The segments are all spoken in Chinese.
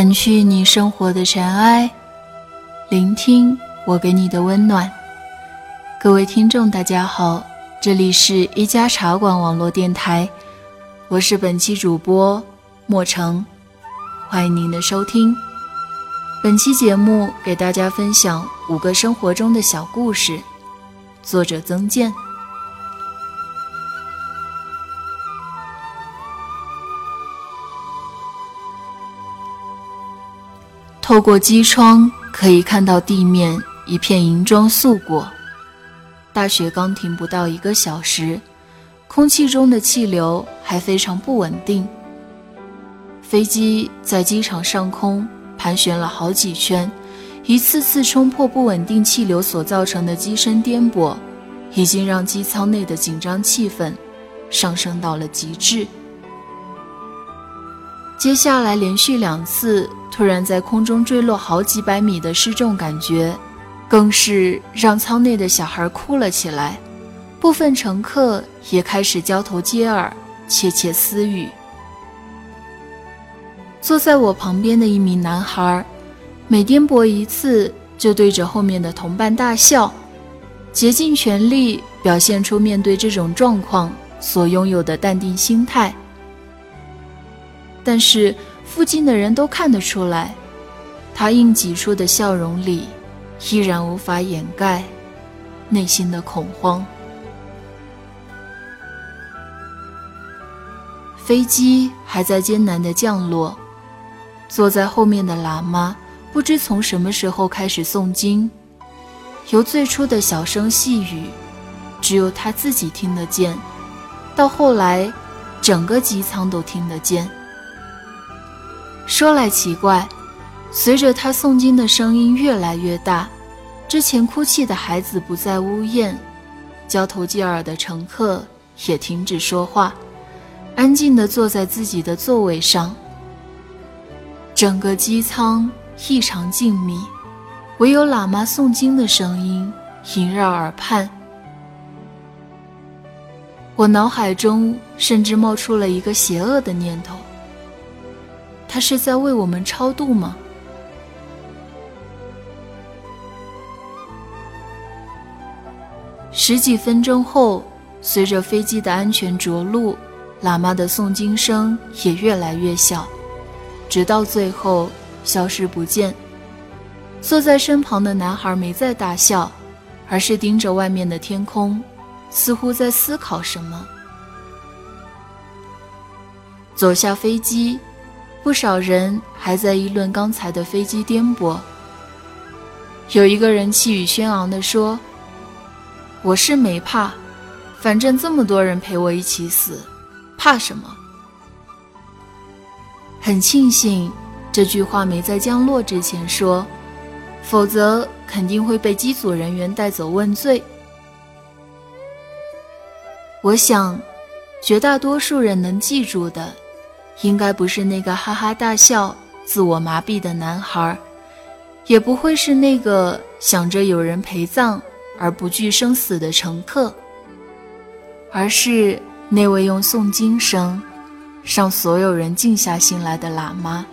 掸去你生活的尘埃，聆听我给你的温暖。各位听众，大家好，这里是一家茶馆网络电台，我是本期主播莫成，欢迎您的收听。本期节目给大家分享五个生活中的小故事，作者曾健。透过机窗可以看到地面一片银装素裹。大雪刚停不到一个小时，空气中的气流还非常不稳定。飞机在机场上空盘旋了好几圈，一次次冲破不稳定气流所造成的机身颠簸，已经让机舱内的紧张气氛上升到了极致。接下来连续两次突然在空中坠落好几百米的失重感觉，更是让舱内的小孩哭了起来，部分乘客也开始交头接耳、窃窃私语。坐在我旁边的一名男孩，每颠簸一次就对着后面的同伴大笑，竭尽全力表现出面对这种状况所拥有的淡定心态。但是附近的人都看得出来，他硬挤出的笑容里，依然无法掩盖内心的恐慌。飞机还在艰难的降落，坐在后面的喇嘛不知从什么时候开始诵经，由最初的小声细语，只有他自己听得见，到后来，整个机舱都听得见。说来奇怪，随着他诵经的声音越来越大，之前哭泣的孩子不再呜咽，交头接耳的乘客也停止说话，安静地坐在自己的座位上。整个机舱异常静谧，唯有喇嘛诵经的声音萦绕耳畔。我脑海中甚至冒出了一个邪恶的念头。他是在为我们超度吗？十几分钟后，随着飞机的安全着陆，喇嘛的诵经声也越来越小，直到最后消失不见。坐在身旁的男孩没再大笑，而是盯着外面的天空，似乎在思考什么。走下飞机。不少人还在议论刚才的飞机颠簸。有一个人气宇轩昂地说：“我是没怕，反正这么多人陪我一起死，怕什么？”很庆幸这句话没在降落之前说，否则肯定会被机组人员带走问罪。我想，绝大多数人能记住的。应该不是那个哈哈大笑、自我麻痹的男孩，也不会是那个想着有人陪葬而不惧生死的乘客，而是那位用诵经声让所有人静下心来的喇嘛。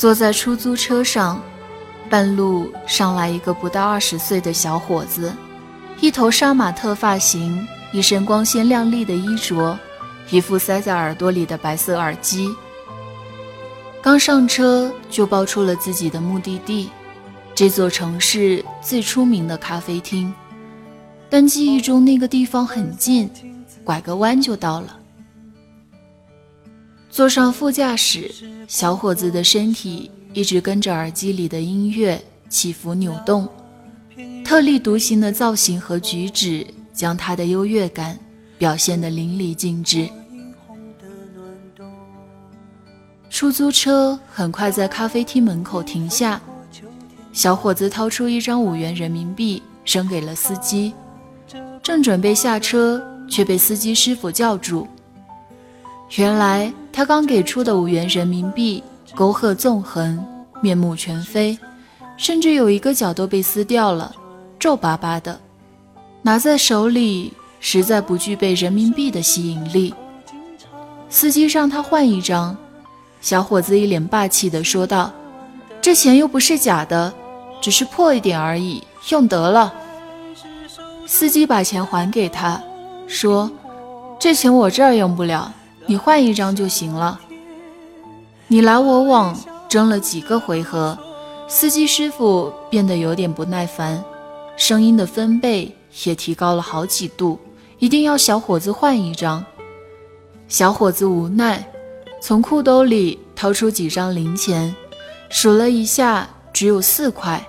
坐在出租车上，半路上来一个不到二十岁的小伙子，一头杀马特发型，一身光鲜亮丽的衣着，一副塞在耳朵里的白色耳机。刚上车就报出了自己的目的地，这座城市最出名的咖啡厅。但记忆中那个地方很近，拐个弯就到了。坐上副驾驶，小伙子的身体一直跟着耳机里的音乐起伏扭动，特立独行的造型和举止将他的优越感表现得淋漓尽致。出租车很快在咖啡厅门口停下，小伙子掏出一张五元人民币扔给了司机，正准备下车，却被司机师傅叫住。原来他刚给出的五元人民币沟壑纵横，面目全非，甚至有一个角都被撕掉了，皱巴巴的，拿在手里实在不具备人民币的吸引力。司机让他换一张，小伙子一脸霸气地说道：“这钱又不是假的，只是破一点而已，用得了。”司机把钱还给他，说：“这钱我这儿用不了，你换一张就行了。”你来我往，争了几个回合。司机师傅变得有点不耐烦，声音的分贝也提高了好几度，一定要小伙子换一张。小伙子无奈，从裤兜里掏出几张零钱，数了一下，只有四块，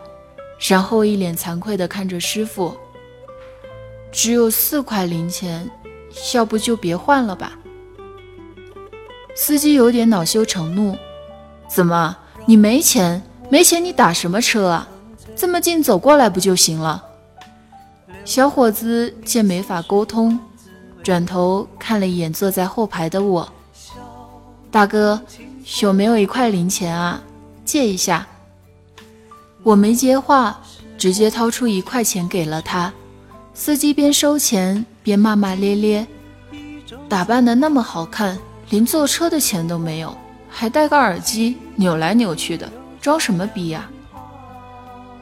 然后一脸惭愧地看着师傅：“只有四块零钱，要不就别换了吧。”司机有点恼羞成怒：“怎么，你没钱？”没钱你打什么车啊？这么近走过来不就行了？小伙子见没法沟通，转头看了一眼坐在后排的我。大哥，有没有一块零钱啊？借一下。我没接话，直接掏出一块钱给了他。司机边收钱边骂骂咧咧，打扮的那么好看，连坐车的钱都没有，还戴个耳机，扭来扭去的。装什么逼呀！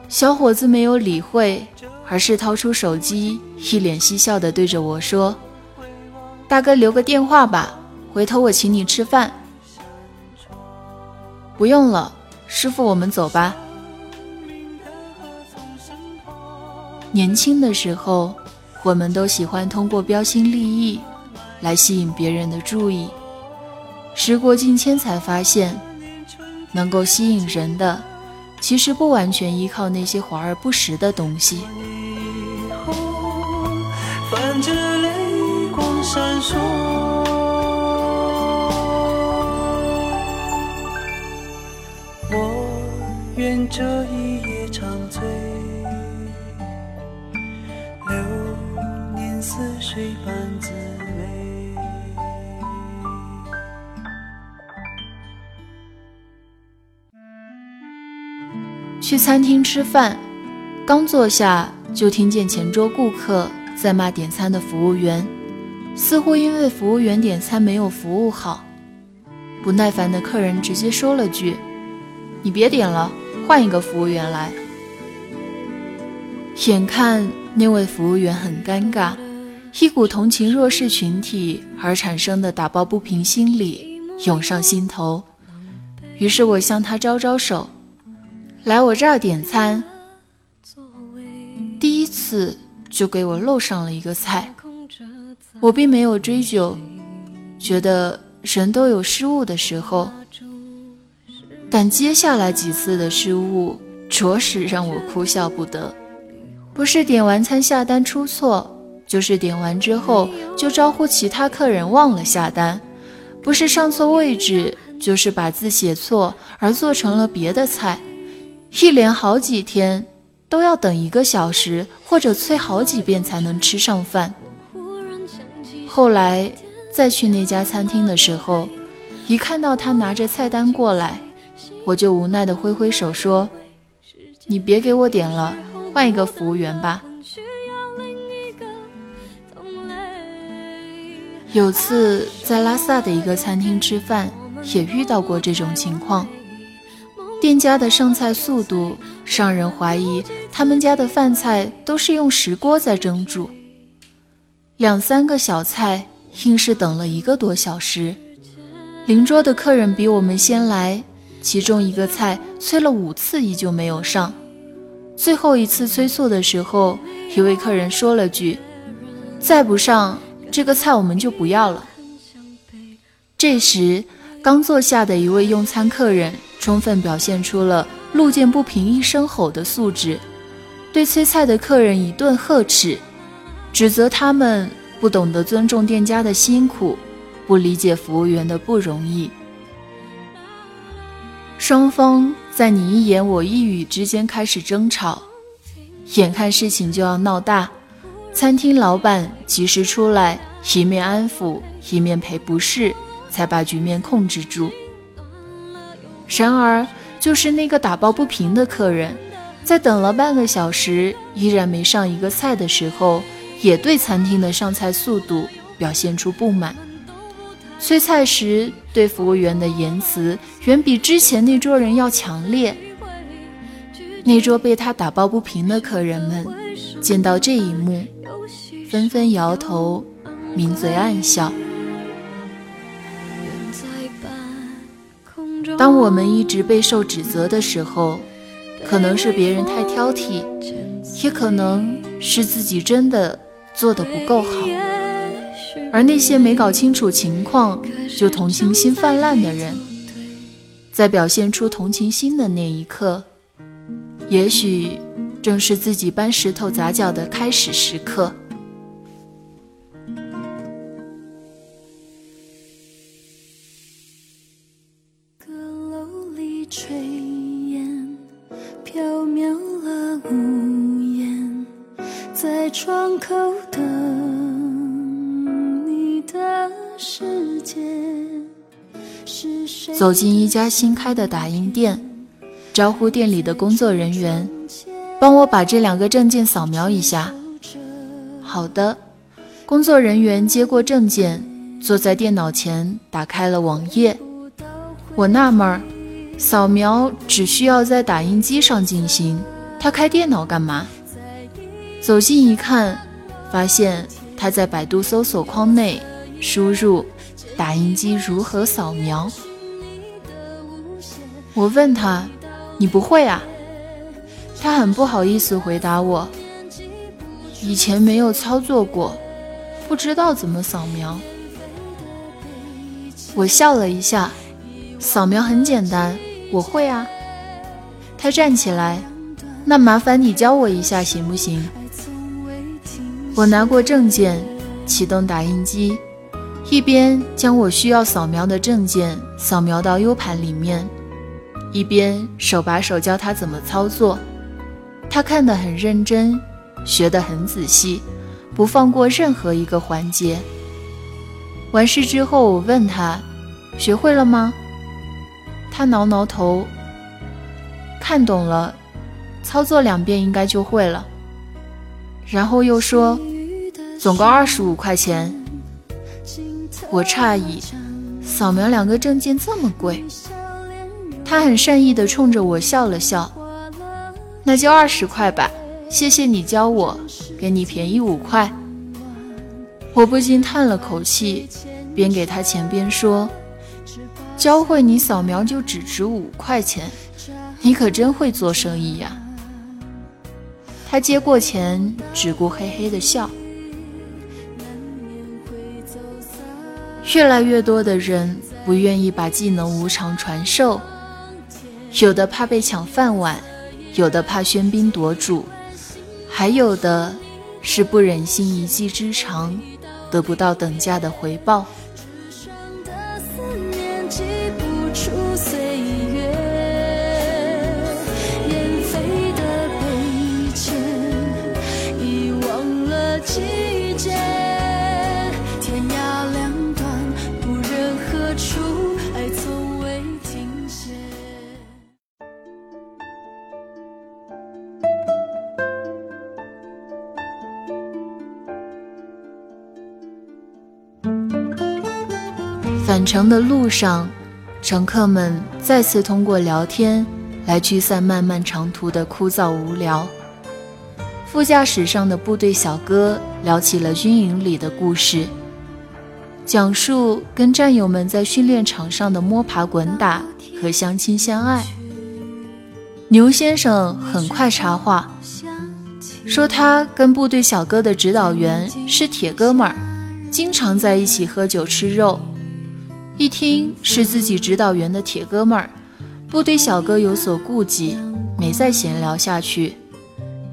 小伙子没有理会，而是掏出手机，一脸嬉笑地对着我说：“大哥，留个电话吧，回头我请你吃饭。”不用了，师傅，我们走吧。年轻的时候，我们都喜欢通过标新立异来吸引别人的注意。时过境迁，才发现。能够吸引人的，其实不完全依靠那些华而不实的东西。我愿这一去餐厅吃饭，刚坐下就听见前桌顾客在骂点餐的服务员，似乎因为服务员点餐没有服务好。不耐烦的客人直接说了句：“你别点了，换一个服务员来。”眼看那位服务员很尴尬，一股同情弱势群体而产生的打抱不平心理涌上心头，于是我向他招招手。来我这儿点餐，第一次就给我漏上了一个菜，我并没有追究，觉得人都有失误的时候，但接下来几次的失误着实让我哭笑不得。不是点完餐下单出错，就是点完之后就招呼其他客人忘了下单，不是上错位置，就是把字写错而做成了别的菜。一连好几天都要等一个小时，或者催好几遍才能吃上饭。后来再去那家餐厅的时候，一看到他拿着菜单过来，我就无奈地挥挥手说：“你别给我点了，换一个服务员吧。”有次在拉萨的一个餐厅吃饭，也遇到过这种情况。店家的上菜速度让人怀疑，他们家的饭菜都是用石锅在蒸煮。两三个小菜，硬是等了一个多小时。邻桌的客人比我们先来，其中一个菜催了五次依旧没有上。最后一次催促的时候，一位客人说了句：“再不上这个菜，我们就不要了。”这时，刚坐下的一位用餐客人。充分表现出了“路见不平一声吼”的素质，对催菜的客人一顿呵斥，指责他们不懂得尊重店家的辛苦，不理解服务员的不容易。双方在你一言我一语之间开始争吵，眼看事情就要闹大，餐厅老板及时出来，一面安抚，一面赔不是，才把局面控制住。然而，就是那个打抱不平的客人，在等了半个小时依然没上一个菜的时候，也对餐厅的上菜速度表现出不满。催菜时对服务员的言辞远比之前那桌人要强烈。那桌被他打抱不平的客人们见到这一幕，纷纷摇头，抿嘴暗笑。当我们一直备受指责的时候，可能是别人太挑剔，也可能是自己真的做得不够好。而那些没搞清楚情况就同情心泛滥的人，在表现出同情心的那一刻，也许正是自己搬石头砸脚的开始时刻。走进一家新开的打印店，招呼店里的工作人员，帮我把这两个证件扫描一下。好的，工作人员接过证件，坐在电脑前打开了网页。我纳闷儿，扫描只需要在打印机上进行，他开电脑干嘛？走近一看，发现他在百度搜索框内输入“打印机如何扫描”。我问他：“你不会啊？”他很不好意思回答我：“以前没有操作过，不知道怎么扫描。”我笑了一下：“扫描很简单，我会啊。”他站起来：“那麻烦你教我一下行不行？”我拿过证件，启动打印机，一边将我需要扫描的证件扫描到 U 盘里面。一边手把手教他怎么操作，他看得很认真，学得很仔细，不放过任何一个环节。完事之后，我问他：“学会了吗？”他挠挠头，看懂了，操作两遍应该就会了。然后又说：“总共二十五块钱。”我诧异，扫描两个证件这么贵。他很善意地冲着我笑了笑，那就二十块吧，谢谢你教我，给你便宜五块。我不禁叹了口气，边给他钱边说：“教会你扫描就只值五块钱，你可真会做生意呀。”他接过钱，只顾嘿嘿的笑。越来越多的人不愿意把技能无偿传授。有的怕被抢饭碗，有的怕喧宾夺主，还有的是不忍心一技之长得不到等价的回报。程的路上，乘客们再次通过聊天来驱散漫漫长途的枯燥无聊。副驾驶上的部队小哥聊起了军营里的故事，讲述跟战友们在训练场上的摸爬滚打和相亲相爱。牛先生很快插话，说他跟部队小哥的指导员是铁哥们儿，经常在一起喝酒吃肉。一听是自己指导员的铁哥们儿，部队小哥有所顾忌，没再闲聊下去，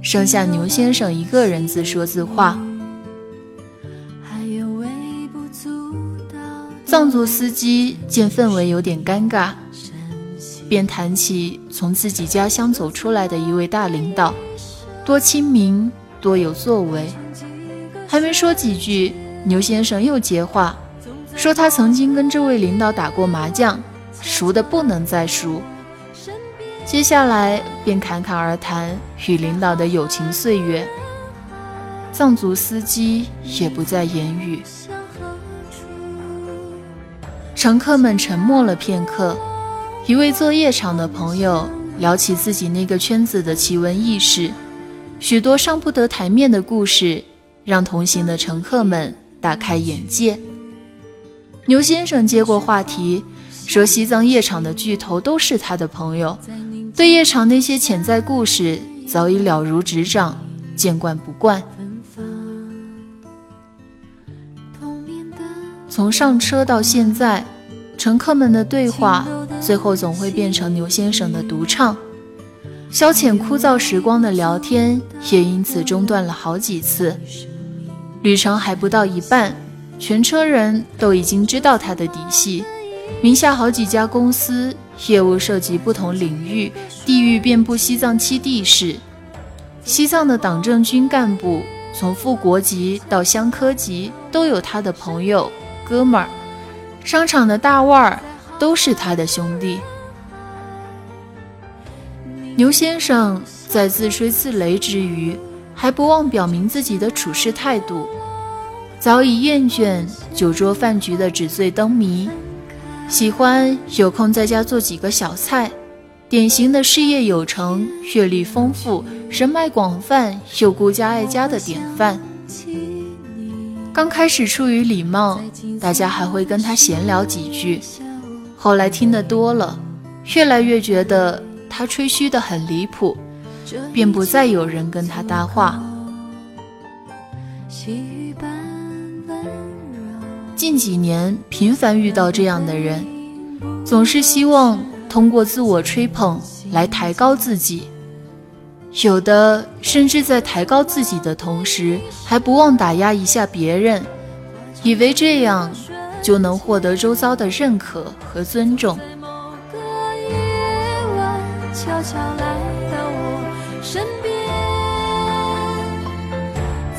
剩下牛先生一个人自说自话。藏族司机见氛围有点尴尬，便谈起从自己家乡走出来的一位大领导，多亲民，多有作为。还没说几句，牛先生又接话。说他曾经跟这位领导打过麻将，熟的不能再熟。接下来便侃侃而谈与领导的友情岁月。藏族司机也不再言语，乘客们沉默了片刻。一位做夜场的朋友聊起自己那个圈子的奇闻异事，许多上不得台面的故事，让同行的乘客们大开眼界。牛先生接过话题，说西藏夜场的巨头都是他的朋友，对夜场那些潜在故事早已了如指掌，见惯不惯。从上车到现在，乘客们的对话。最后总会变成牛先生的独唱，消遣枯燥时光的聊天也因此中断了好几次。旅程还不到一半，全车人都已经知道他的底细，名下好几家公司，业务涉及不同领域，地域遍布西藏七地市。西藏的党政军干部，从副国级到乡科级，都有他的朋友、哥们儿。商场的大腕儿。都是他的兄弟。牛先生在自吹自擂之余，还不忘表明自己的处事态度。早已厌倦酒桌饭局的纸醉灯迷，喜欢有空在家做几个小菜，典型的事业有成、阅历丰富、人脉广泛又顾家爱家的典范。刚开始出于礼貌，大家还会跟他闲聊几句。后来听得多了，越来越觉得他吹嘘的很离谱，便不再有人跟他搭话。近几年频繁遇到这样的人，总是希望通过自我吹捧来抬高自己，有的甚至在抬高自己的同时，还不忘打压一下别人，以为这样。就能获得周遭的认可和尊重。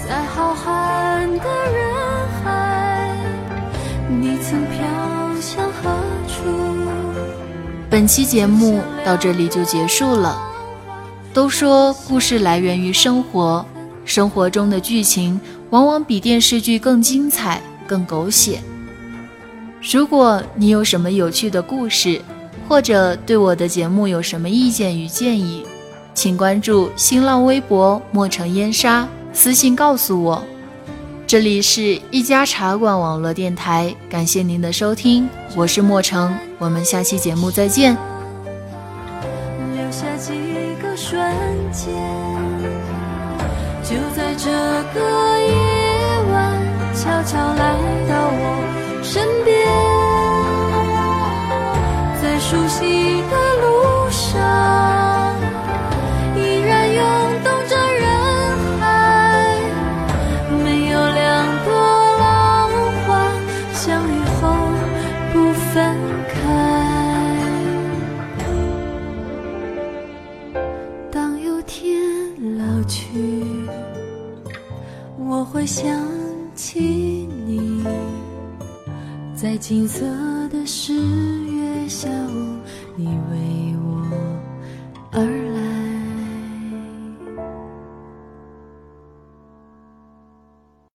在浩瀚的人你曾飘向何处本期节目到这里就结束了。都说故事来源于生活，生活中的剧情往往比电视剧更精彩、更狗血。如果你有什么有趣的故事，或者对我的节目有什么意见与建议，请关注新浪微博“莫城烟沙”，私信告诉我。这里是一家茶馆网络电台，感谢您的收听，我是莫成，我们下期节目再见。留下几个瞬间，就在这个夜晚，悄悄来到我。身边，在熟悉的路上，